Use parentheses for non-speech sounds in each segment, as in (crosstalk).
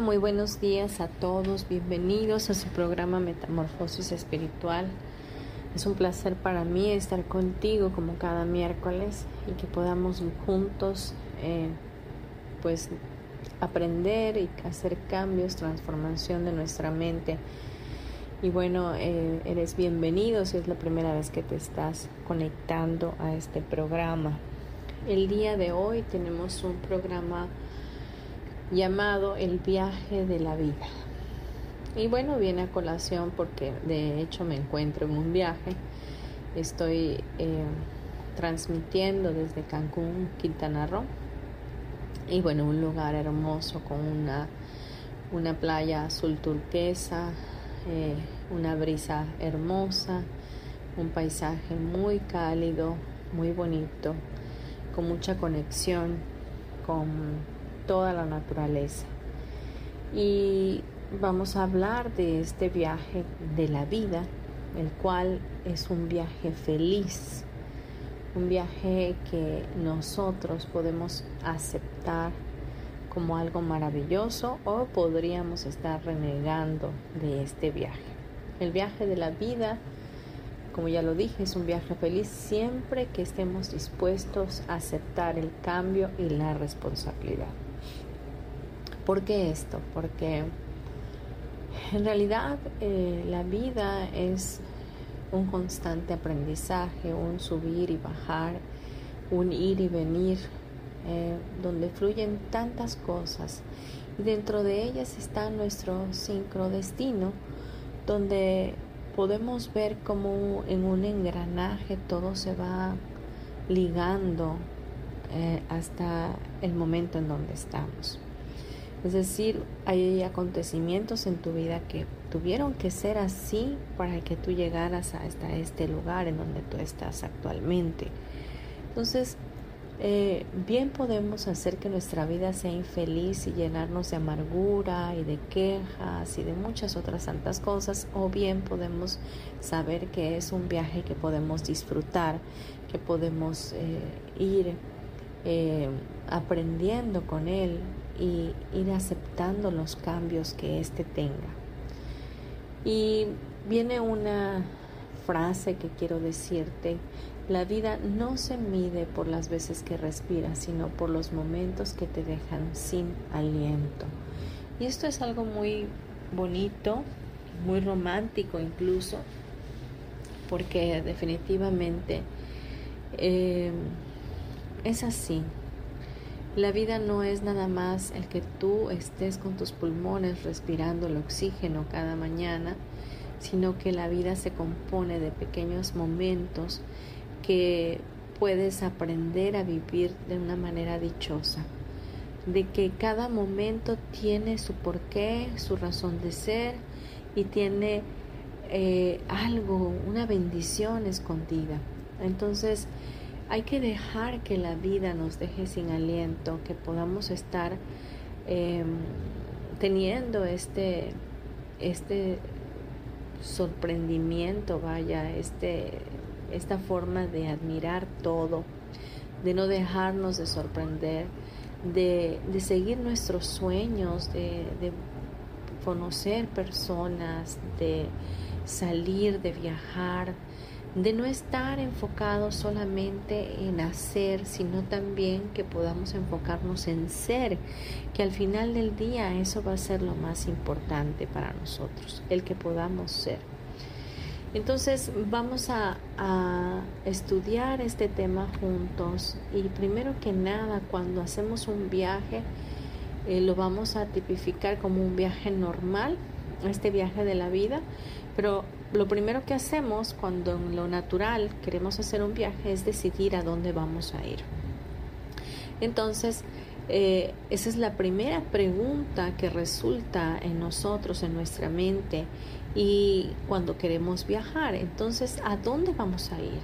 Muy buenos días a todos. Bienvenidos a su programa Metamorfosis Espiritual. Es un placer para mí estar contigo como cada miércoles y que podamos juntos eh, pues aprender y hacer cambios, transformación de nuestra mente. Y bueno, eh, eres bienvenido si es la primera vez que te estás conectando a este programa. El día de hoy tenemos un programa llamado El viaje de la vida. Y bueno, viene a colación porque de hecho me encuentro en un viaje. Estoy eh, transmitiendo desde Cancún, Quintana Roo. Y bueno, un lugar hermoso con una, una playa azul turquesa, eh, una brisa hermosa, un paisaje muy cálido, muy bonito, con mucha conexión con toda la naturaleza. Y vamos a hablar de este viaje de la vida, el cual es un viaje feliz, un viaje que nosotros podemos aceptar como algo maravilloso o podríamos estar renegando de este viaje. El viaje de la vida, como ya lo dije, es un viaje feliz siempre que estemos dispuestos a aceptar el cambio y la responsabilidad. ¿Por qué esto? Porque en realidad eh, la vida es un constante aprendizaje, un subir y bajar, un ir y venir, eh, donde fluyen tantas cosas. Y dentro de ellas está nuestro sincrodestino, donde podemos ver cómo en un engranaje todo se va ligando eh, hasta el momento en donde estamos. Es decir, hay acontecimientos en tu vida que tuvieron que ser así para que tú llegaras hasta este lugar en donde tú estás actualmente. Entonces, eh, bien podemos hacer que nuestra vida sea infeliz y llenarnos de amargura y de quejas y de muchas otras santas cosas, o bien podemos saber que es un viaje que podemos disfrutar, que podemos eh, ir eh, aprendiendo con él, y ir aceptando los cambios que éste tenga. Y viene una frase que quiero decirte, la vida no se mide por las veces que respiras, sino por los momentos que te dejan sin aliento. Y esto es algo muy bonito, muy romántico incluso, porque definitivamente eh, es así. La vida no es nada más el que tú estés con tus pulmones respirando el oxígeno cada mañana, sino que la vida se compone de pequeños momentos que puedes aprender a vivir de una manera dichosa, de que cada momento tiene su porqué, su razón de ser y tiene eh, algo, una bendición escondida. Entonces, hay que dejar que la vida nos deje sin aliento, que podamos estar em, teniendo este, este sorprendimiento, vaya, este, esta forma de admirar todo, de no dejarnos de sorprender, de, seguir nuestros sueños, de, de conocer personas, de salir, de viajar, de no estar enfocados solamente en hacer, sino también que podamos enfocarnos en ser, que al final del día eso va a ser lo más importante para nosotros, el que podamos ser. Entonces vamos a, estudiar este tema juntos y primero que nada cuando hacemos un viaje eh, lo vamos a tipificar como un viaje normal, este viaje de la vida, pero lo primero que hacemos cuando en lo natural queremos hacer un viaje es decidir a dónde vamos a ir. Entonces, eh, esa es la primera pregunta que resulta en nosotros, en nuestra mente, y cuando queremos viajar. Entonces, ¿a dónde vamos a ir?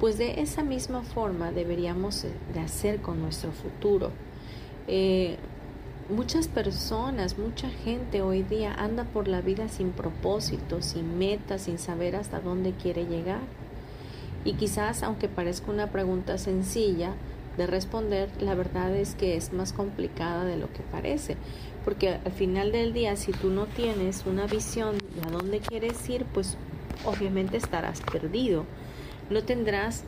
Pues de esa misma forma deberíamos de hacer con nuestro futuro. Eh, Muchas personas, mucha gente hoy día anda por la vida sin propósito, sin metas, sin saber hasta dónde quiere llegar. Y quizás, aunque parezca una pregunta sencilla de responder, la verdad es que es más complicada de lo que parece. Porque al final del día, si tú no tienes una visión de a dónde quieres ir, pues obviamente estarás perdido. No tendrás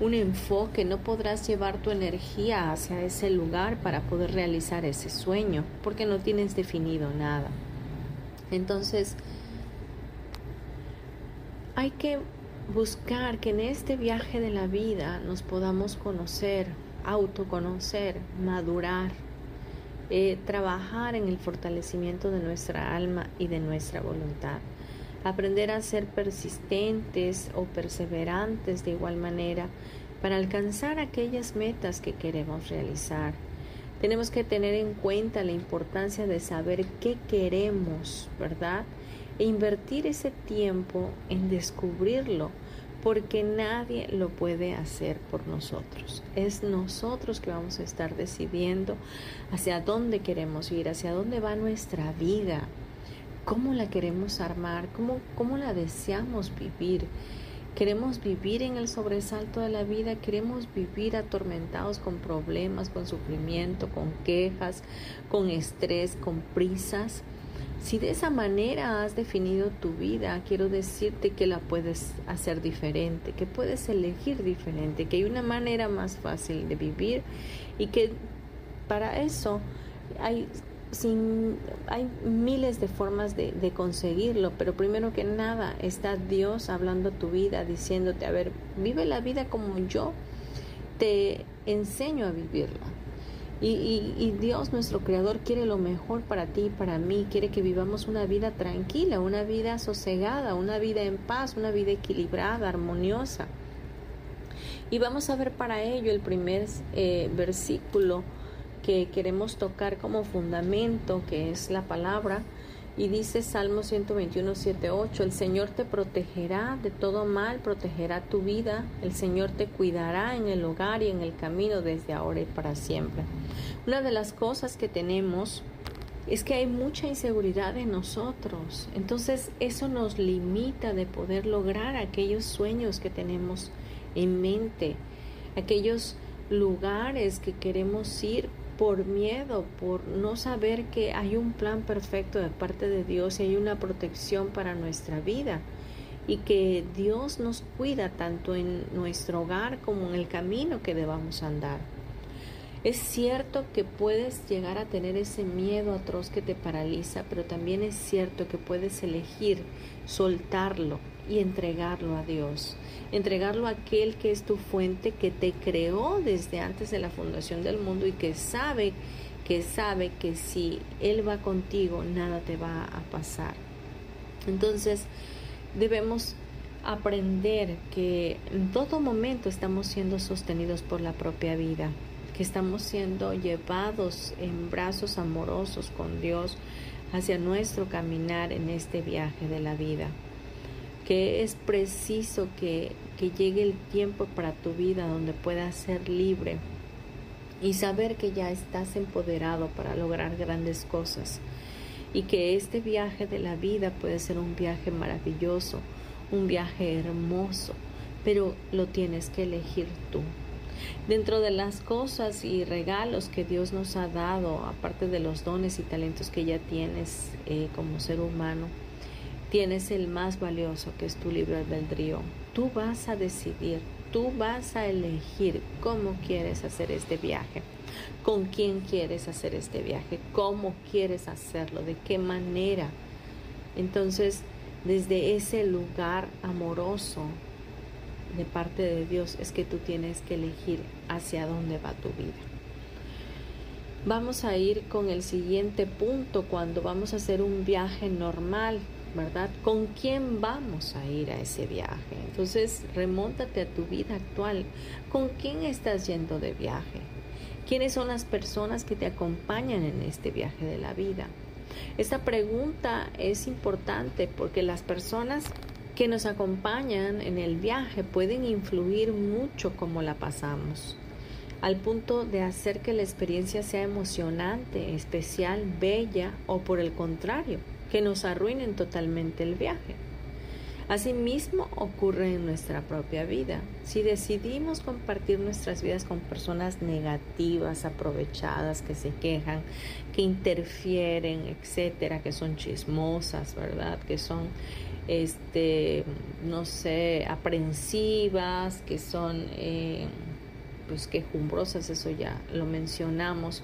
un enfoque, no podrás llevar tu energía hacia ese lugar para poder realizar ese sueño, porque no tienes definido nada. Entonces, hay que buscar que en este viaje de la vida nos podamos conocer, autoconocer, madurar, eh, trabajar en el fortalecimiento de nuestra alma y de nuestra voluntad aprender a ser persistentes o perseverantes de igual manera para alcanzar aquellas metas que queremos realizar. Tenemos que tener en cuenta la importancia de saber qué queremos, ¿verdad? E invertir ese tiempo en descubrirlo, porque nadie lo puede hacer por nosotros. Es nosotros que vamos a estar decidiendo hacia dónde queremos ir, hacia dónde va nuestra vida cómo la queremos armar, cómo, cómo la deseamos vivir. Queremos vivir en el sobresalto de la vida, queremos vivir atormentados con problemas, con sufrimiento, con quejas, con estrés, con prisas. Si de esa manera has definido tu vida, quiero decirte que la puedes hacer diferente, que puedes elegir diferente, que hay una manera más fácil de vivir y que para eso hay sin, hay miles de formas de, conseguirlo, pero primero que nada está Dios hablando tu vida, diciéndote, a ver, vive la vida como yo te enseño a vivirla. Y, y, y, Dios, nuestro Creador, quiere lo mejor para ti y para mí, quiere que vivamos una vida tranquila, una vida sosegada, una vida en paz, una vida equilibrada, armoniosa. Y vamos a ver para ello el primer eh, versículo que queremos tocar como fundamento, que es la palabra. Y dice Salmo 121, 7, 8, el Señor te protegerá de todo mal, protegerá tu vida, el Señor te cuidará en el hogar y en el camino desde ahora y para siempre. Una de las cosas que tenemos es que hay mucha inseguridad en nosotros, entonces eso nos limita de poder lograr aquellos sueños que tenemos en mente, aquellos lugares que queremos ir por miedo, por no saber que hay un plan perfecto de parte de Dios y hay una protección para nuestra vida y que Dios nos cuida tanto en nuestro hogar como en el camino que debamos andar. Es cierto que puedes llegar a tener ese miedo atroz que te paraliza, pero también es cierto que puedes elegir soltarlo y entregarlo a Dios. Entregarlo a aquel que es tu fuente, que te creó desde antes de la fundación del mundo y que sabe, que sabe que si Él va contigo, nada te va a pasar. Entonces, debemos aprender que en todo momento estamos siendo sostenidos por la propia vida que estamos siendo llevados en brazos amorosos con Dios hacia nuestro caminar en este viaje de la vida. Que es preciso que, que llegue el tiempo para tu vida donde puedas ser libre y saber que ya estás empoderado para lograr grandes cosas y que este viaje de la vida puede ser un viaje maravilloso, un viaje hermoso, pero lo tienes que elegir tú. Dentro de las cosas y regalos que Dios nos ha dado, aparte de los dones y talentos que ya tienes eh, como ser humano, tienes el más valioso que es tu libre albedrío. tú vas a decidir, tú vas a elegir cómo quieres hacer este viaje, con quién quieres hacer este viaje, cómo quieres hacerlo, de qué manera. Entonces, desde ese lugar amoroso de parte de Dios es que tú tienes que elegir hacia dónde va tu vida. Vamos a ir con el siguiente punto cuando vamos a hacer un viaje normal, ¿verdad? ¿Con quién vamos a ir a ese viaje? Entonces, remóntate a tu vida actual. ¿Con quién estás yendo de viaje? ¿Quiénes son las personas que te acompañan en este viaje de la vida? Esta pregunta es importante porque las personas que nos acompañan en el viaje pueden influir mucho como la pasamos al punto de hacer que la experiencia sea emocionante, especial, bella o por el contrario, que nos arruinen totalmente el viaje. Asimismo ocurre en nuestra propia vida. Si decidimos compartir nuestras vidas con personas negativas, aprovechadas, que se quejan, que interfieren, etcétera, que son chismosas, ¿verdad? Que son este no sé, aprensivas, que son eh, pues quejumbrosas, eso ya lo mencionamos,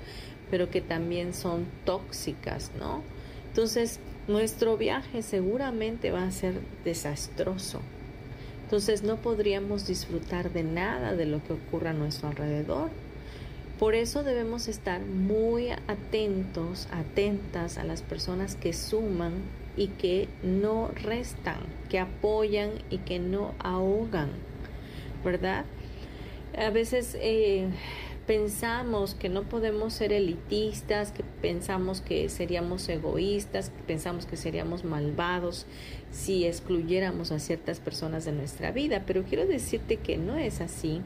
pero que también son tóxicas, ¿no? Entonces, nuestro viaje seguramente va a ser desastroso. Entonces, no podríamos disfrutar de nada de lo que ocurra a nuestro alrededor. Por eso debemos estar muy atentos, atentas a las personas que suman y que no restan, que apoyan y que no ahogan, ¿verdad? A veces eh, pensamos que no podemos ser elitistas, que pensamos que seríamos egoístas, que pensamos que seríamos malvados si excluyéramos a ciertas personas de nuestra vida, pero quiero decirte que no es así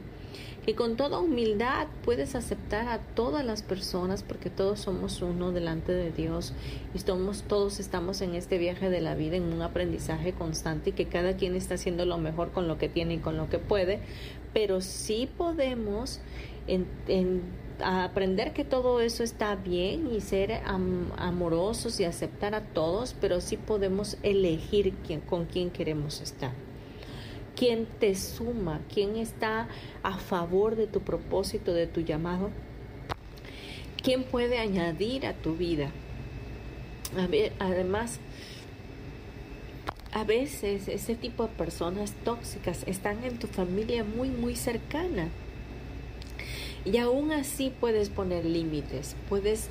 que con toda humildad puedes aceptar a todas las personas porque todos somos uno delante de Dios y somos, todos estamos en este viaje de la vida en un aprendizaje constante y que cada quien está haciendo lo mejor con lo que tiene y con lo que puede, pero sí podemos aprender que todo eso está bien y ser amorosos y aceptar a todos, pero sí podemos elegir quién, con quién queremos estar. Quién te suma, quién está a favor de tu propósito, de tu llamado, quién puede añadir a tu vida. Además, a veces ese tipo de personas tóxicas están en tu familia muy, muy cercana. Y aún así puedes poner límites, puedes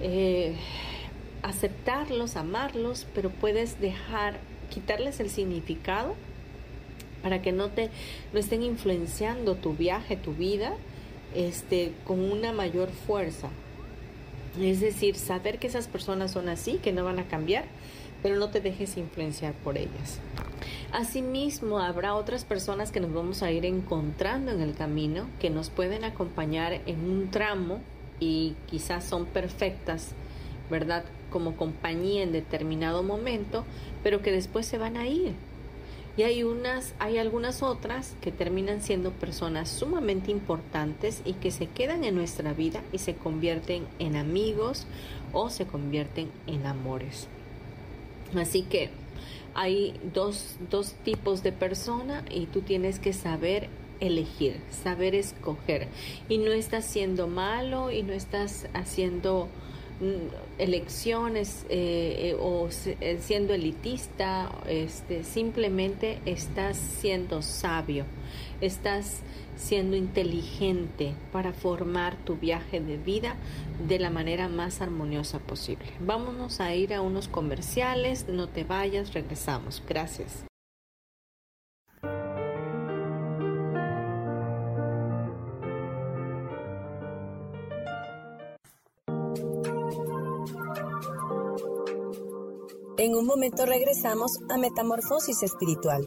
eh, aceptarlos, amarlos, pero puedes dejar, quitarles el significado para que no te no estén influenciando tu viaje, tu vida, este, con una mayor fuerza. Es decir, saber que esas personas son así, que no van a cambiar, pero no te dejes influenciar por ellas. Asimismo, habrá otras personas que nos vamos a ir encontrando en el camino, que nos pueden acompañar en un tramo y quizás son perfectas, ¿verdad? Como compañía en determinado momento, pero que después se van a ir y hay unas, hay algunas otras que terminan siendo personas sumamente importantes y que se quedan en nuestra vida y se convierten en amigos o se convierten en amores. Así que hay dos, dos tipos de persona y tú tienes que saber elegir, saber escoger. Y no estás siendo malo y no estás haciendo Mm, elecciones eh, eh, o eh, siendo elitista, este, simplemente estás siendo sabio, estás siendo inteligente para formar tu viaje de vida de la manera más armoniosa posible. Vámonos a ir a unos comerciales, no te vayas, regresamos. Gracias. En un momento regresamos a Metamorfosis Espiritual.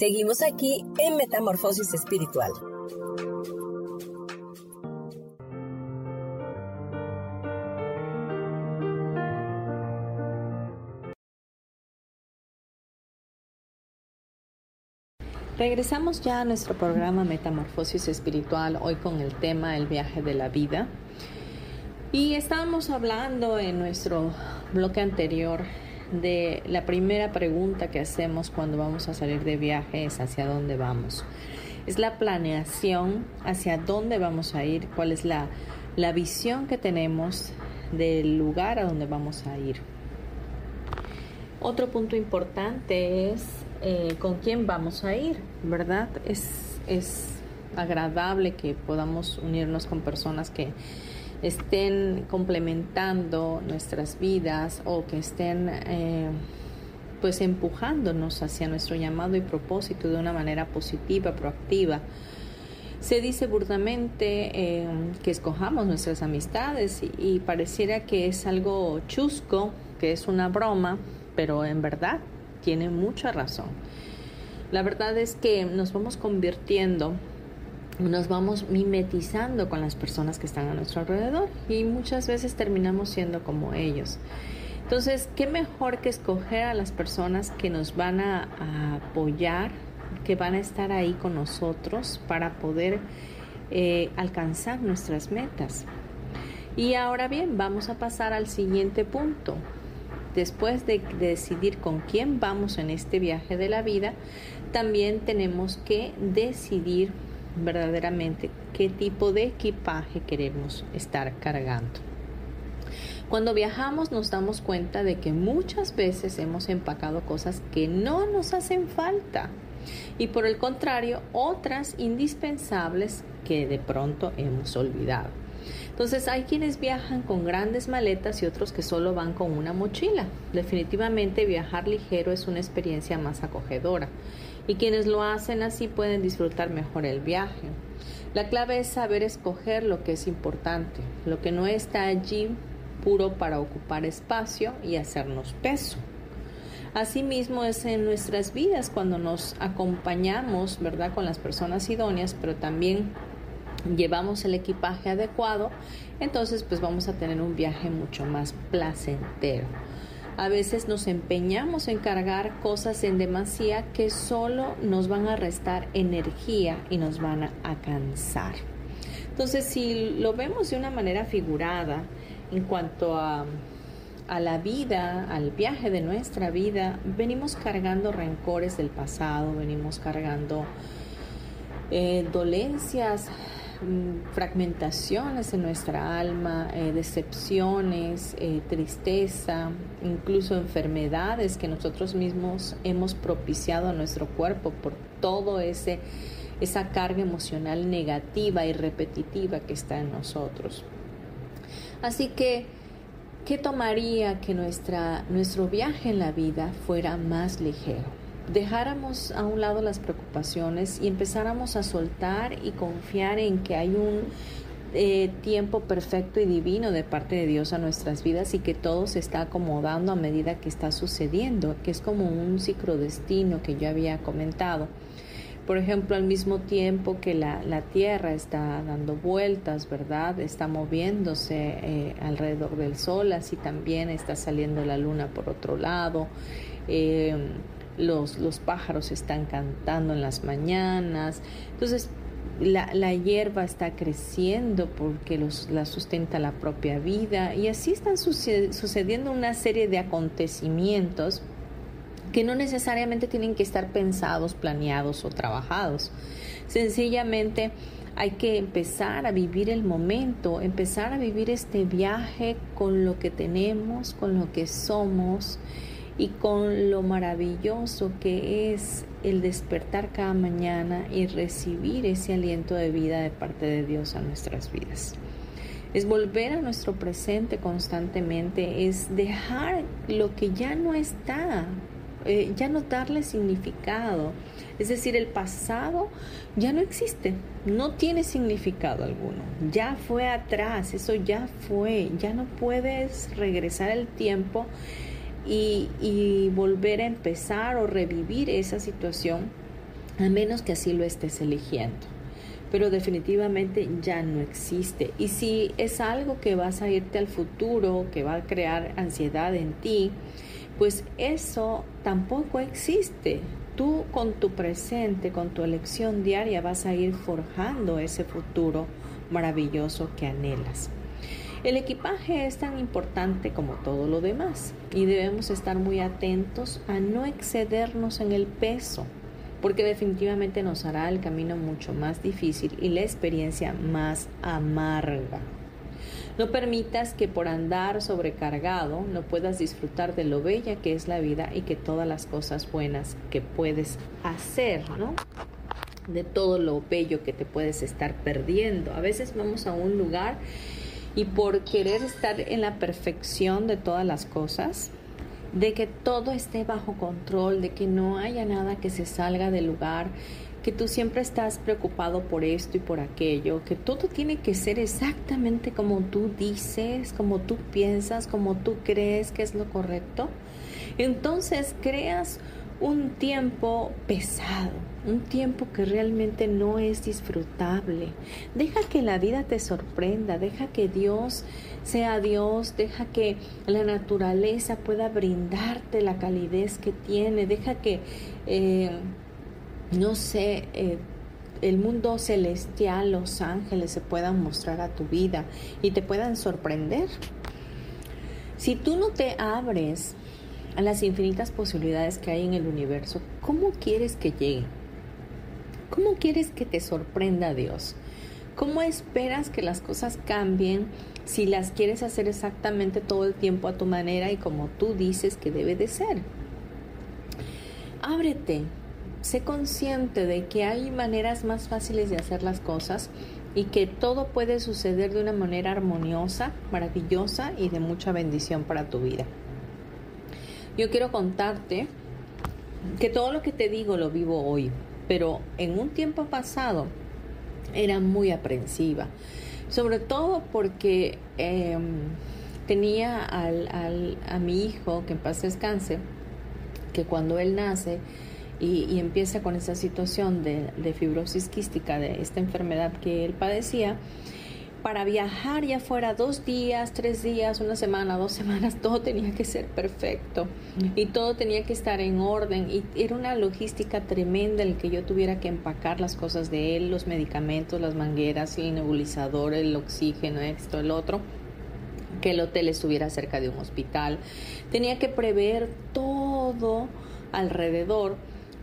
Seguimos aquí en Metamorfosis Espiritual. Regresamos ya a nuestro programa Metamorfosis Espiritual, hoy con el tema El viaje de la vida. Y estábamos hablando en nuestro bloque anterior de la primera pregunta que hacemos cuando vamos a salir de viaje es hacia dónde vamos. Es la planeación hacia dónde vamos a ir, cuál es la, la visión que tenemos del lugar a donde vamos a ir. Otro punto importante es eh, con quién vamos a ir, ¿verdad? Es, es agradable que podamos unirnos con personas que estén complementando nuestras vidas o que estén eh, pues empujándonos hacia nuestro llamado y propósito de una manera positiva, proactiva. Se dice burdamente eh, que escojamos nuestras amistades y, pareciera que es algo chusco, que es una broma, pero en verdad tiene mucha razón. La verdad es que nos vamos convirtiendo nos vamos mimetizando con las personas que están a nuestro alrededor y muchas veces terminamos siendo como ellos. Entonces, ¿qué mejor que escoger a las personas que nos van a, apoyar, que van a estar ahí con nosotros para poder eh, alcanzar nuestras metas? Y ahora bien, vamos a pasar al siguiente punto. Después de decidir con quién vamos en este viaje de la vida, también tenemos que decidir verdaderamente qué tipo de equipaje queremos estar cargando. Cuando viajamos nos damos cuenta de que muchas veces hemos empacado cosas que no nos hacen falta y por el contrario otras indispensables que de pronto hemos olvidado. Entonces hay quienes viajan con grandes maletas y otros que solo van con una mochila. Definitivamente viajar ligero es una experiencia más acogedora y quienes lo hacen así pueden disfrutar mejor el viaje. La clave es saber escoger lo que es importante, lo que no está allí puro para ocupar espacio y hacernos peso. Asimismo es en nuestras vidas cuando nos acompañamos, ¿verdad?, con las personas idóneas, pero también llevamos el equipaje adecuado, entonces pues vamos a tener un viaje mucho más placentero. A veces nos empeñamos en cargar cosas en demasía que solo nos van a restar energía y nos van a, cansar. Entonces, si lo vemos de una manera figurada en cuanto a, la vida, al viaje de nuestra vida, venimos cargando rencores del pasado, venimos cargando eh, dolencias fragmentaciones en nuestra alma, eh, decepciones, eh, tristeza, incluso enfermedades que nosotros mismos hemos propiciado a nuestro cuerpo por todo ese esa carga emocional negativa y repetitiva que está en nosotros. Así que ¿qué tomaría que nuestra, nuestro viaje en la vida fuera más ligero? Dejáramos a un lado las preocupaciones y empezáramos a soltar y confiar en que hay un eh, tiempo perfecto y divino de parte de Dios a nuestras vidas y que todo se está acomodando a medida que está sucediendo, que es como un ciclodestino que yo había comentado. Por ejemplo, al mismo tiempo que la, Tierra está dando vueltas, ¿verdad? Está moviéndose eh, alrededor del Sol, así también está saliendo la Luna por otro lado. Eh, los, los pájaros están cantando en las mañanas. Entonces, la, la, hierba está creciendo porque los, la sustenta la propia vida y así están sucediendo una serie de acontecimientos que no necesariamente tienen que estar pensados, planeados o trabajados. Sencillamente hay que empezar a vivir el momento, empezar a vivir este viaje con lo que tenemos, con lo que somos y con lo maravilloso que es el despertar cada mañana y recibir ese aliento de vida de parte de Dios a nuestras vidas. Es volver a nuestro presente constantemente, es dejar lo que ya no está, eh, ya no darle significado. Es decir, el pasado ya no existe, no tiene significado alguno, ya fue atrás, eso ya fue, ya no puedes regresar el tiempo y, y volver a empezar o revivir esa situación a menos que así lo estés eligiendo pero definitivamente ya no existe. Y si es algo que vas a irte al futuro, que va a crear ansiedad en ti, pues eso tampoco existe. Tú con tu presente, con tu elección diaria vas a ir forjando ese futuro maravilloso que anhelas. El equipaje es tan importante como todo lo demás y debemos estar muy atentos a no excedernos en el peso, porque definitivamente nos hará el camino mucho más difícil y la experiencia más amarga. No permitas que por andar sobrecargado no puedas disfrutar de lo bella que es la vida y que todas las cosas buenas que puedes hacer, ¿no? De todo lo bello que te puedes estar perdiendo. A veces vamos a un lugar y por querer estar en la perfección de todas las cosas, de que todo esté bajo control, de que no haya nada que se salga del lugar, que tú siempre estás preocupado por esto y por aquello, que todo tiene que ser exactamente como tú dices, como tú piensas, como tú crees que es lo correcto, entonces creas un tiempo pesado, un tiempo que realmente no es disfrutable. Deja que la vida te sorprenda, deja que Dios sea Dios, deja que la naturaleza pueda brindarte la calidez que tiene, deja que... Eh, no sé, eh, el mundo celestial, los ángeles se puedan mostrar a tu vida y te puedan sorprender. Si tú no te abres a las infinitas posibilidades que hay en el universo, ¿cómo quieres que llegue? ¿Cómo quieres que te sorprenda Dios? ¿Cómo esperas que las cosas cambien si las quieres hacer exactamente todo el tiempo a tu manera y como tú dices que debe de ser? Ábrete, sé consciente de que hay maneras más fáciles de hacer las cosas y que todo puede suceder de una manera armoniosa, maravillosa y de mucha bendición para tu vida. Yo quiero contarte que todo lo que te digo lo vivo hoy, pero en un tiempo pasado era muy aprensiva, sobre todo porque em, tenía a mi hijo, que en paz descanse, que cuando él nace, y, empieza con esa situación de, fibrosis quística, de esta enfermedad que él padecía, para viajar ya fuera dos días, tres días, una semana, dos semanas, (laughs) todo tenía que ser perfecto. Y todo tenía que estar en orden. Y era una logística tremenda el que yo tuviera que empacar las cosas de él, los medicamentos, las mangueras, el nebulizador, el oxígeno, esto, el otro que el hotel estuviera cerca de un hospital. Tenía que prever todo alrededor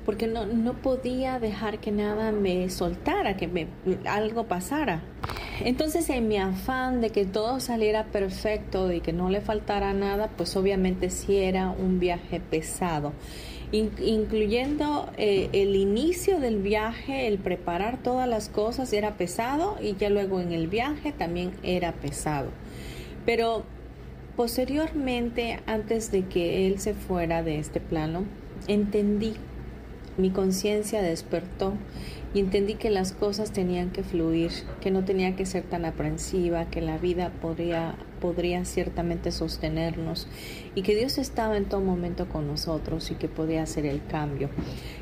porque no, no podía dejar que nada me soltara, que me, algo pasara. Entonces en mi afán de que todo saliera perfecto, y que no le faltara nada, pues obviamente sí era un viaje pesado. incluyendo eh, el inicio del viaje, el preparar todas las cosas era pesado y ya luego en el viaje también era pesado. Pero posteriormente, antes de que él se fuera de este plano, entendí mi conciencia despertó y entendí que las cosas tenían que fluir, que no tenía que ser tan aprensiva, que la vida podría, podría ciertamente sostenernos y que Dios estaba en todo momento con nosotros y que podía hacer el cambio,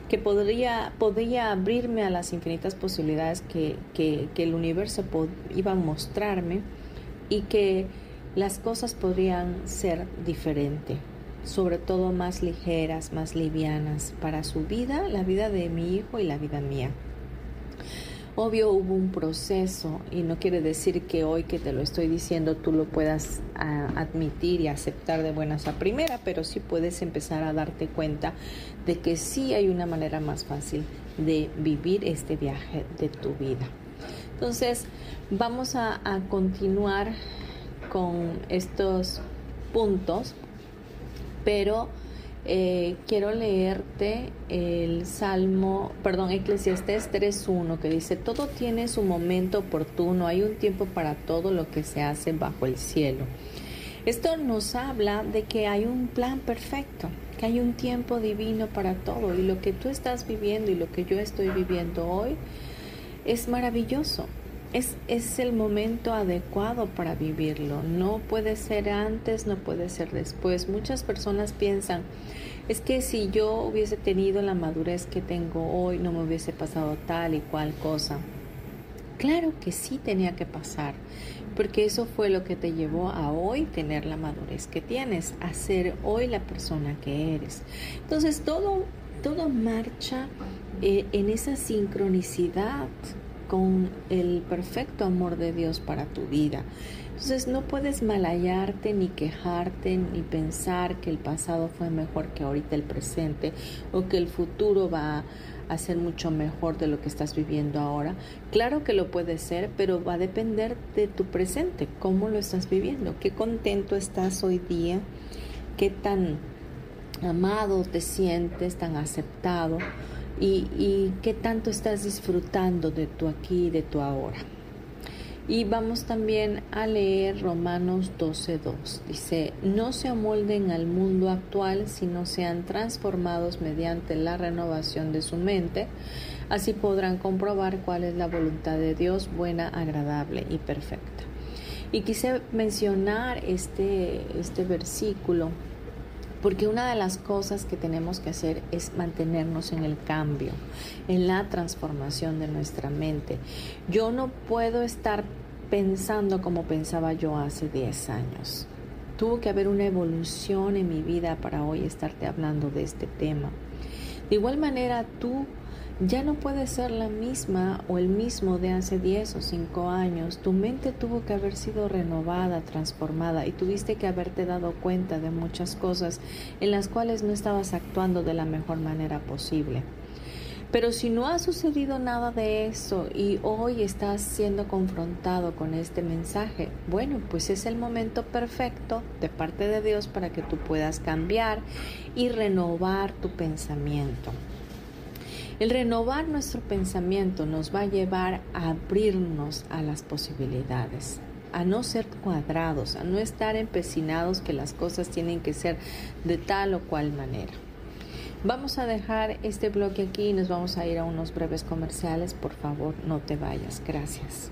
que podría, podía abrirme a las infinitas posibilidades que, que, el universo iba a mostrarme y que las cosas podrían ser diferentes sobre todo más ligeras, más livianas para su vida, la vida de mi hijo y la vida mía. Obvio hubo un proceso y no quiere decir que hoy que te lo estoy diciendo tú lo puedas ah, admitir y aceptar de buenas a primera, pero sí puedes empezar a darte cuenta de que sí hay una manera más fácil de vivir este viaje de tu vida. Entonces, vamos a, a continuar con estos puntos, pero eh, quiero leerte el Salmo, perdón, Eclesiastés 3.1 que dice, todo tiene su momento oportuno, hay un tiempo para todo lo que se hace bajo el cielo. Esto nos habla de que hay un plan perfecto, que hay un tiempo divino para todo y lo que tú estás viviendo y lo que yo estoy viviendo hoy es maravilloso. Es, es, el momento adecuado para vivirlo. No puede ser antes, no puede ser después. Muchas personas piensan, es que si yo hubiese tenido la madurez que tengo hoy, no me hubiese pasado tal y cual cosa. Claro que sí tenía que pasar, porque eso fue lo que te llevó a hoy tener la madurez que tienes, a ser hoy la persona que eres. Entonces todo, todo marcha eh, en esa sincronicidad con el perfecto amor de Dios para tu vida. Entonces no puedes malayarte ni quejarte ni pensar que el pasado fue mejor que ahorita el presente o que el futuro va a ser mucho mejor de lo que estás viviendo ahora. Claro que lo puede ser, pero va a depender de tu presente, cómo lo estás viviendo, qué contento estás hoy día, qué tan amado te sientes, tan aceptado y, qué tanto estás disfrutando de tu aquí y de tu ahora. Y vamos también a leer Romanos 12.2. Dice, no se amolden al mundo actual, sino sean transformados mediante la renovación de su mente. Así podrán comprobar cuál es la voluntad de Dios, buena, agradable y perfecta. Y quise mencionar este, este versículo porque una de las cosas que tenemos que hacer es mantenernos en el cambio, en la transformación de nuestra mente. Yo no puedo estar pensando como pensaba yo hace 10 años. Tuvo que haber una evolución en mi vida para hoy estarte hablando de este tema. De igual manera, tú ya no puedes ser la misma o el mismo de hace 10 o 5 años. Tu mente tuvo que haber sido renovada, transformada y tuviste que haberte dado cuenta de muchas cosas en las cuales no estabas actuando de la mejor manera posible. Pero si no ha sucedido nada de eso y hoy estás siendo confrontado con este mensaje, bueno, pues es el momento perfecto de parte de Dios para que tú puedas cambiar y renovar tu pensamiento. El renovar nuestro pensamiento nos va a llevar a abrirnos a las posibilidades, a no ser cuadrados, a no estar empecinados que las cosas tienen que ser de tal o cual manera. Vamos a dejar este bloque aquí y nos vamos a ir a unos breves comerciales. Por favor, no te vayas. Gracias.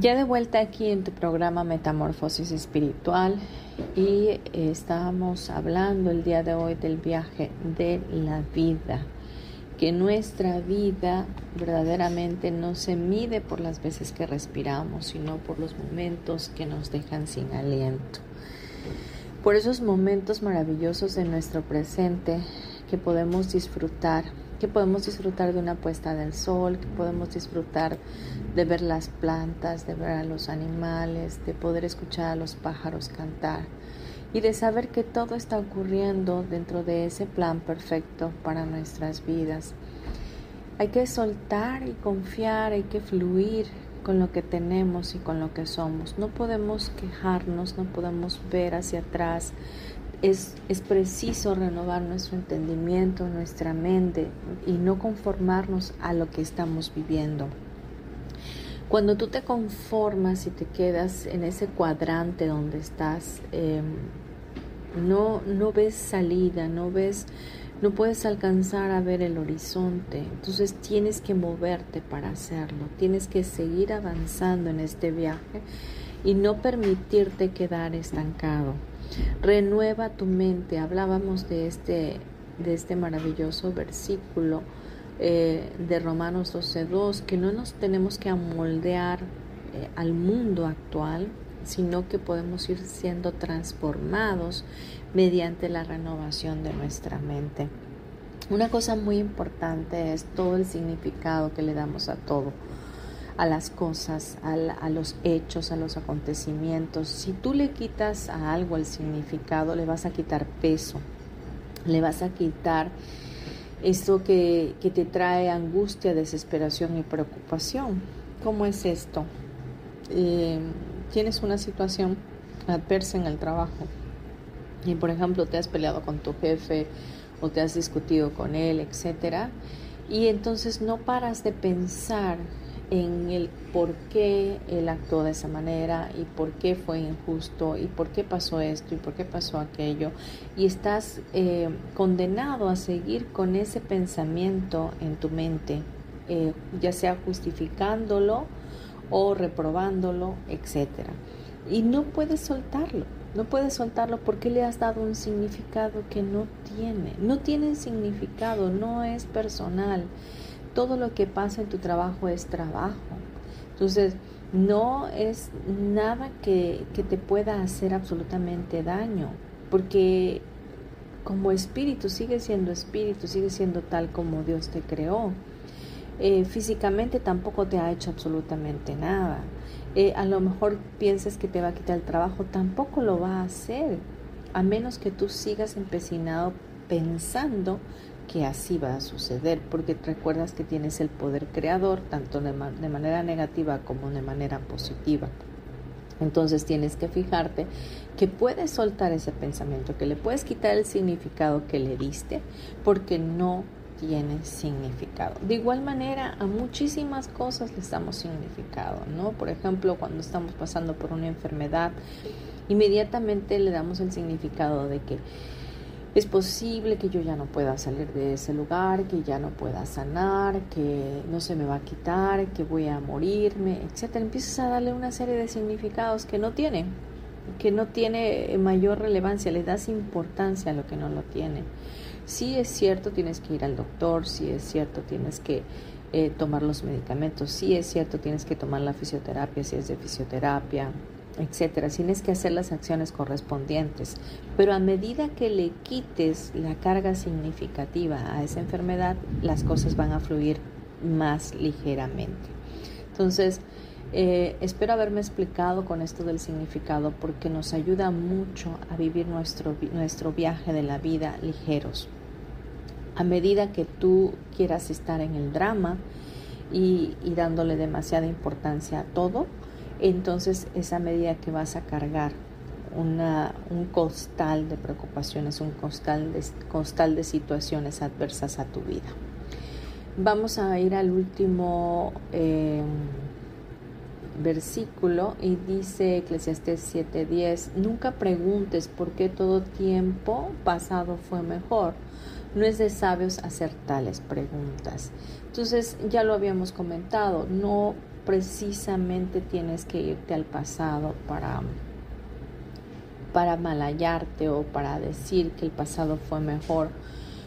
Ya de vuelta aquí en tu programa Metamorfosis Espiritual y estábamos hablando el día de hoy del viaje de la vida, que nuestra vida verdaderamente no se mide por las veces que respiramos, sino por los momentos que nos dejan sin aliento. Por esos momentos maravillosos de nuestro presente que podemos disfrutar que podemos disfrutar de una puesta del sol, que podemos disfrutar de ver las plantas, de ver a los animales, de poder escuchar a los pájaros cantar y de saber que todo está ocurriendo dentro de ese plan perfecto para nuestras vidas. Hay que soltar y confiar, hay que fluir con lo que tenemos y con lo que somos. No podemos quejarnos, no podemos ver hacia atrás, es, preciso renovar nuestro entendimiento, nuestra mente y no conformarnos a lo que estamos viviendo. Cuando tú te conformas y te quedas en ese cuadrante donde estás, em, no, no ves salida, no ves, no puedes alcanzar a ver el horizonte. Entonces tienes que moverte para hacerlo. Tienes que seguir avanzando en este viaje y no permitirte quedar estancado. Renueva tu mente. Hablábamos de este, de este maravilloso versículo eh, de Romanos 12.2, que no nos tenemos que amoldear eh, al mundo actual, sino que podemos ir siendo transformados mediante la renovación de nuestra mente. Una cosa muy importante es todo el significado que le damos a todo a las cosas, a, los hechos, a los acontecimientos. Si tú le quitas a algo el significado, le vas a quitar peso, le vas a quitar esto que, te trae angustia, desesperación y preocupación. ¿Cómo es esto? Eh, tienes una situación adversa en el trabajo y por ejemplo te has peleado con tu jefe o te has discutido con él, etcétera, y entonces no paras de pensar en el por qué él actuó de esa manera y por qué fue injusto y por qué pasó esto y por qué pasó aquello. Y estás eh, condenado a seguir con ese pensamiento en tu mente, eh, ya sea justificándolo o reprobándolo, etc. Y no puedes soltarlo. No puedes soltarlo porque le has dado un significado que no tiene. No tiene significado, no es personal todo lo que pasa en tu trabajo es trabajo. Entonces, no es nada que, te pueda hacer absolutamente daño, porque como espíritu sigue siendo espíritu, sigue siendo tal como Dios te creó. Eh, físicamente tampoco te ha hecho absolutamente nada. Eh, a lo mejor piensas que te va a quitar el trabajo, tampoco lo va a hacer, a menos que tú sigas empecinado pensando que así va a suceder, porque recuerdas que tienes el poder creador, tanto de, manera negativa como de manera positiva. Entonces tienes que fijarte que puedes soltar ese pensamiento, que le puedes quitar el significado que le diste, porque no tiene significado. De igual manera, a muchísimas cosas le damos significado, ¿no? Por ejemplo, cuando estamos pasando por una enfermedad, inmediatamente le damos el significado de que es posible que yo ya no pueda salir de ese lugar, que ya no pueda sanar, que no se me va a quitar, que voy a morirme, etcétera. Empiezas a darle una serie de significados que no tiene, que no tiene mayor relevancia, le das importancia a lo que no lo tiene. Sí es cierto, tienes que ir al doctor, sí es cierto, tienes que eh, tomar los medicamentos, sí es cierto, tienes que tomar la fisioterapia si es de fisioterapia, etcétera. Tienes que hacer las acciones correspondientes. Pero a medida que le quites la carga significativa a esa enfermedad, las cosas van a fluir más ligeramente. Entonces, Eh, espero haberme explicado con esto del significado porque nos ayuda mucho a vivir nuestro, nuestro viaje de la vida ligeros. A medida que tú quieras estar en el drama y, y dándole demasiada importancia a todo, entonces es a medida que vas a cargar una, un costal de preocupaciones, un costal de, costal de situaciones adversas a tu vida. Vamos a ir al último eh, versículo y dice Eclesiastés 7:10, nunca preguntes por qué todo tiempo pasado fue mejor. No es de sabios hacer tales preguntas. Entonces, ya lo habíamos comentado, no precisamente tienes que irte al pasado para para malayarte o para decir que el pasado fue mejor,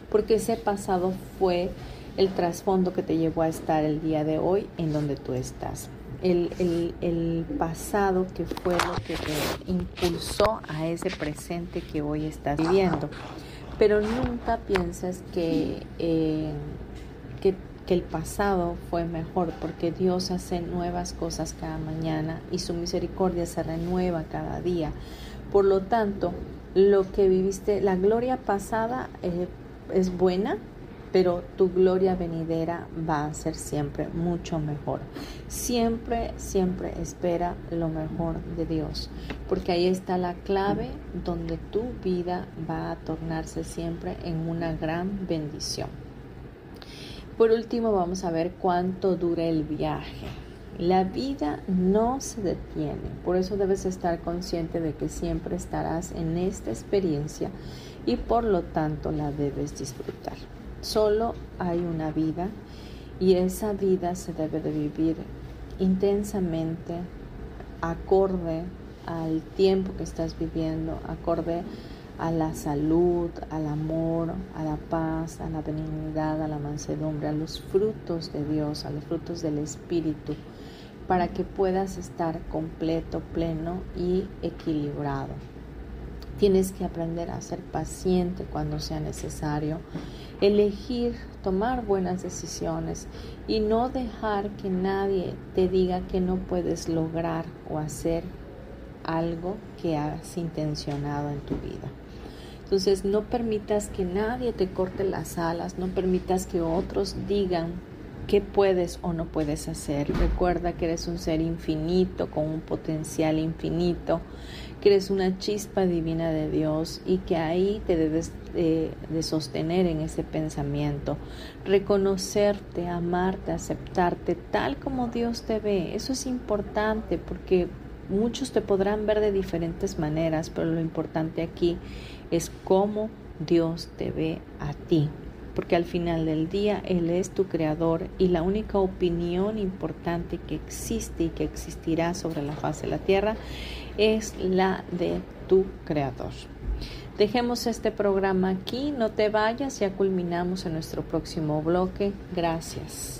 porque ese pasado fue el trasfondo que te llevó a estar el día de hoy en donde tú estás. El, el, pasado que fue lo que te impulsó a ese presente que hoy estás viviendo. Pero nunca piensas que, eh, que, el pasado fue mejor, porque Dios hace nuevas cosas cada mañana y su misericordia se renueva cada día. Por lo tanto, lo que viviste, la gloria pasada eh, es buena, pero tu gloria venidera va a ser siempre mucho mejor. Siempre, siempre espera lo mejor de Dios, porque ahí está la clave donde tu vida va a tornarse siempre en una gran bendición. Por último, vamos a ver cuánto dura el viaje. La vida no se detiene, por eso debes estar consciente de que siempre estarás en esta experiencia y por lo tanto la debes disfrutar. Solo hay una vida y esa vida se debe de vivir intensamente, acorde al tiempo que estás viviendo, acorde a la salud, al amor, a la paz, a la benignidad, a la mansedumbre, a los frutos de Dios, a los frutos del Espíritu para que puedas estar completo, pleno y equilibrado. Tienes que aprender a ser paciente cuando sea necesario, elegir, tomar buenas decisiones y no dejar que nadie te diga que no puedes lograr o hacer algo que has intencionado en tu vida. Entonces no permitas que nadie te corte las alas, no permitas que otros digan qué puedes o no puedes hacer. Recuerda que eres un ser infinito, con un potencial infinito, que eres una chispa divina de Dios y que ahí te debes de, sostener en ese pensamiento. Reconocerte, amarte, aceptarte tal como Dios te ve. Eso es importante porque muchos te podrán ver de diferentes maneras, pero lo importante aquí es cómo Dios te ve a ti porque al final del día Él es tu creador y la única opinión importante que existe y que existirá sobre la faz de la tierra es la de tu creador. Dejemos este programa aquí, no te vayas, ya culminamos en nuestro próximo bloque. Gracias.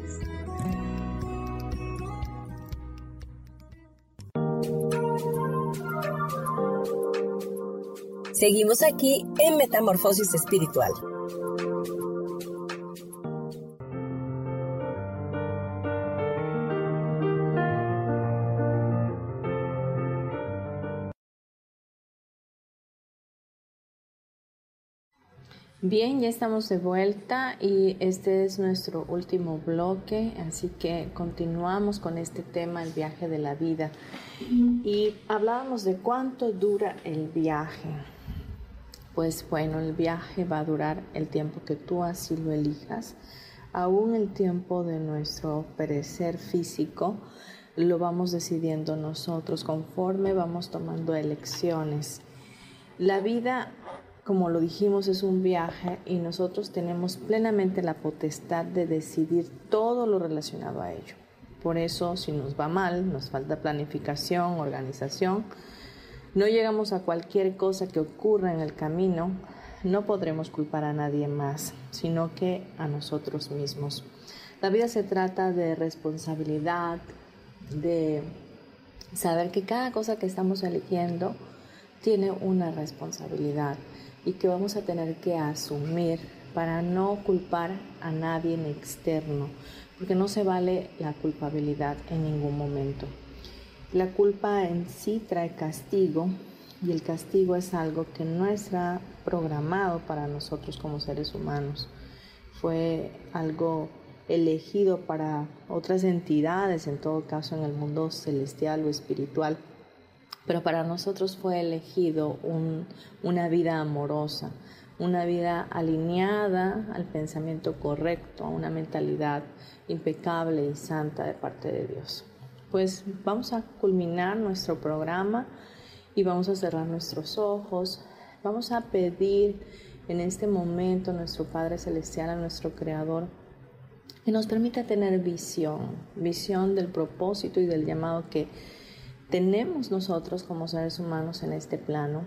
Seguimos aquí en Metamorfosis Espiritual. Bien, ya estamos de vuelta y este es nuestro último bloque, así que continuamos con este tema, el viaje de la vida. Y hablábamos de cuánto dura el viaje. Pues bueno, el viaje va a durar el tiempo que tú así lo elijas. Aún el tiempo de nuestro perecer físico lo vamos decidiendo nosotros conforme vamos tomando elecciones. La vida como lo dijimos, es un viaje y nosotros tenemos plenamente la potestad de decidir todo lo relacionado a ello. Por eso, si nos va mal, nos falta planificación, organización, no llegamos a cualquier cosa que ocurra en el camino, no podremos culpar a nadie más, sino que a nosotros mismos. La vida se trata de responsabilidad, de saber que cada cosa que estamos eligiendo tiene una responsabilidad y que vamos a tener que asumir para no culpar a nadie externo, porque no se vale la culpabilidad en ningún momento. La culpa en sí trae castigo y el castigo es algo que no está programado para nosotros como seres humanos. Fue algo elegido para otras entidades, en todo caso en el mundo celestial o espiritual pero para nosotros fue elegido una vida amorosa, una vida alineada al pensamiento correcto, a una mentalidad impecable y santa de parte de Dios. Pues vamos a culminar nuestro programa y vamos a cerrar nuestros ojos. Vamos a pedir en este momento a nuestro Padre Celestial, a nuestro Creador, que nos permita tener visión, visión del propósito y del llamado que tenemos nosotros como seres humanos en este plano,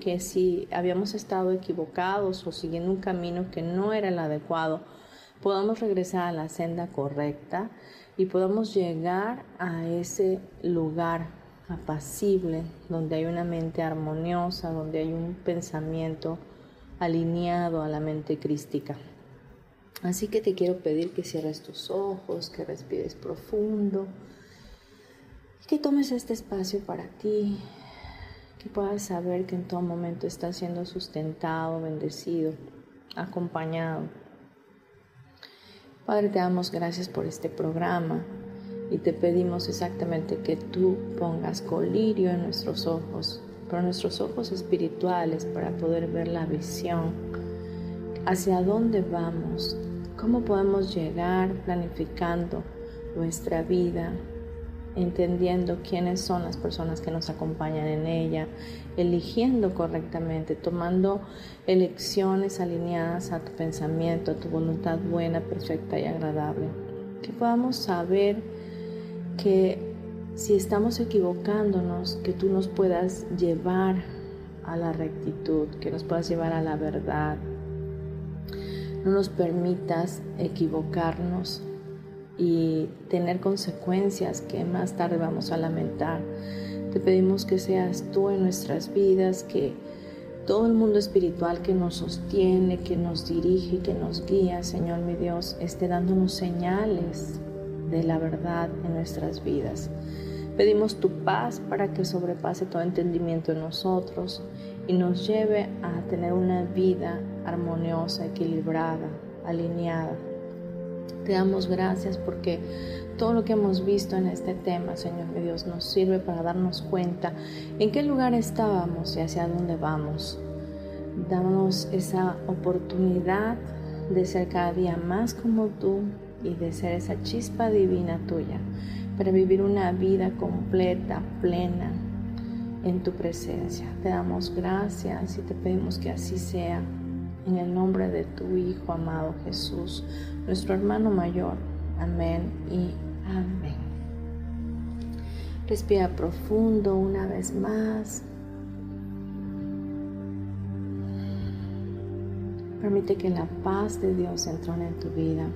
que si habíamos estado equivocados o siguiendo un camino que no era el adecuado, podamos regresar a la senda correcta y podamos llegar a ese lugar apacible, donde hay una mente armoniosa, donde hay un pensamiento alineado a la mente crística. Así que te quiero pedir que cierres tus ojos, que respires profundo que tomes este espacio para ti, que puedas saber que en todo momento estás siendo sustentado, bendecido, acompañado. Padre, te damos gracias por este programa y te pedimos exactamente que tú pongas colirio en nuestros ojos, pero nuestros ojos espirituales para poder ver la visión, hacia dónde vamos, cómo podemos llegar planificando nuestra vida, entendiendo quiénes son las personas que nos acompañan en ella, eligiendo correctamente, tomando elecciones alineadas a tu pensamiento, a tu voluntad buena, perfecta y agradable. Que podamos saber que si estamos equivocándonos, que tú nos puedas llevar a la rectitud, que nos puedas llevar a la verdad. No nos permitas equivocarnos, y tener consecuencias que más tarde vamos a lamentar. Te pedimos que seas tú en nuestras vidas, que todo el mundo espiritual que nos sostiene, que nos dirige, que nos guía, Señor mi Dios, esté dándonos señales de la verdad en nuestras vidas. Pedimos tu paz para que sobrepase todo entendimiento en nosotros y nos lleve a tener una vida armoniosa, equilibrada, alineada te damos gracias porque todo lo que hemos visto en este tema, Señor mi Dios, nos sirve para darnos cuenta en qué lugar estábamos y hacia dónde vamos. Damos esa oportunidad de ser cada día más como tú y de ser esa chispa divina tuya para vivir una vida completa, plena en tu presencia. Te damos gracias y te pedimos que así sea en el nombre de tu Hijo amado Jesús, nuestro hermano mayor. Amén y amén. Respira profundo una vez más. Permite que la paz de Dios entrone en tu vida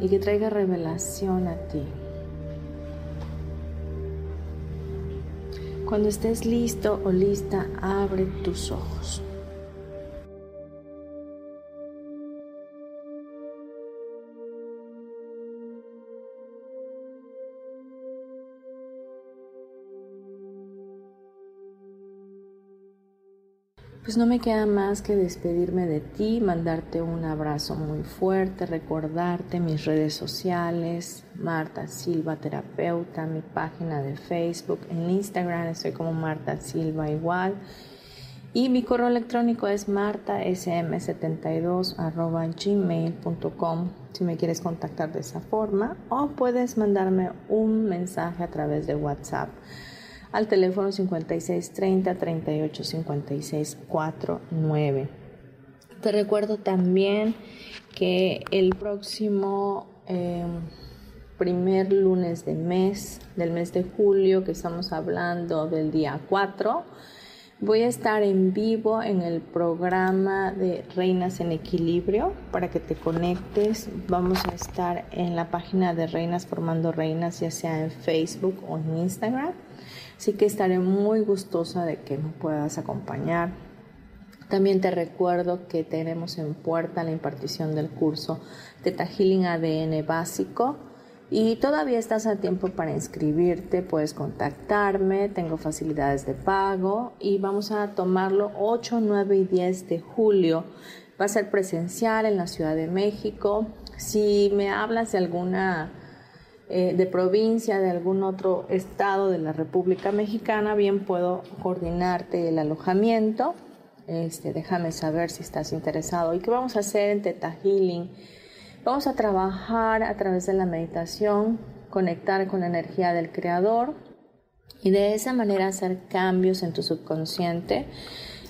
y que traiga revelación a ti. Cuando estés listo o lista, abre tus ojos. Pues no me queda más que despedirme de ti, mandarte un abrazo muy fuerte, recordarte mis redes sociales, Marta Silva Terapeuta, mi página de Facebook, en Instagram estoy como Marta Silva igual. Y mi correo electrónico es martasm72 gmail.com si me quieres contactar de esa forma o puedes mandarme un mensaje a través de WhatsApp al teléfono 5630 38 56 49. Te recuerdo también que el próximo em, primer lunes de mes, del mes de julio, que estamos hablando del día 4, voy a estar en vivo en el programa de Reinas en Equilibrio para que te conectes. Vamos a estar en la página de Reinas Formando Reinas, ya sea en Facebook o en Instagram. Así que estaré muy gustosa de que me puedas acompañar. También te recuerdo que tenemos en puerta la impartición del curso Teta Healing ADN básico y todavía estás a tiempo para inscribirte, puedes contactarme, tengo facilidades de pago y vamos a tomarlo 8, 9 y 10 de julio. Va a ser presencial en la Ciudad de México. Si me hablas de alguna eh, de provincia, de algún otro estado de la República Mexicana, bien puedo coordinarte el alojamiento. Este, déjame saber si estás interesado. ¿Y qué vamos a hacer en Teta Healing? Vamos a trabajar a través de la meditación, conectar con la energía del Creador y de esa manera hacer cambios en tu subconsciente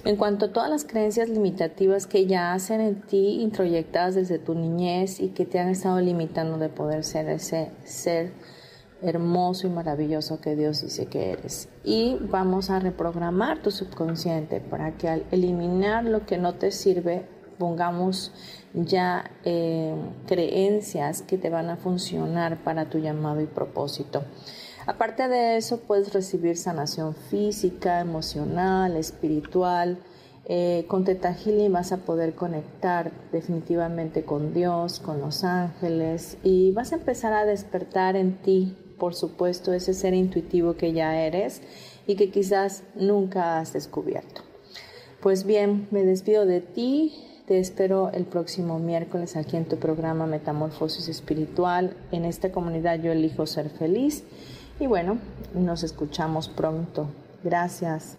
en cuanto a todas las creencias limitativas que ya hacen en ti introyectadas desde tu niñez y que te han estado limitando de poder ser ese ser hermoso y maravilloso que Dios dice que eres. Y vamos a reprogramar tu subconsciente para que al eliminar lo que no te sirve, pongamos ya eh, creencias que te van a funcionar para tu llamado y propósito. Aparte de eso, puedes recibir sanación física, emocional, espiritual. Eh, con Teta vas a poder conectar definitivamente con Dios, con los ángeles y vas a empezar a despertar en ti, por supuesto, ese ser intuitivo que ya eres y que quizás nunca has descubierto. Pues bien, me despido de ti. Te espero el próximo miércoles aquí en tu programa Metamorfosis Espiritual. En esta comunidad yo elijo ser feliz y bueno, nos escuchamos pronto. Gracias.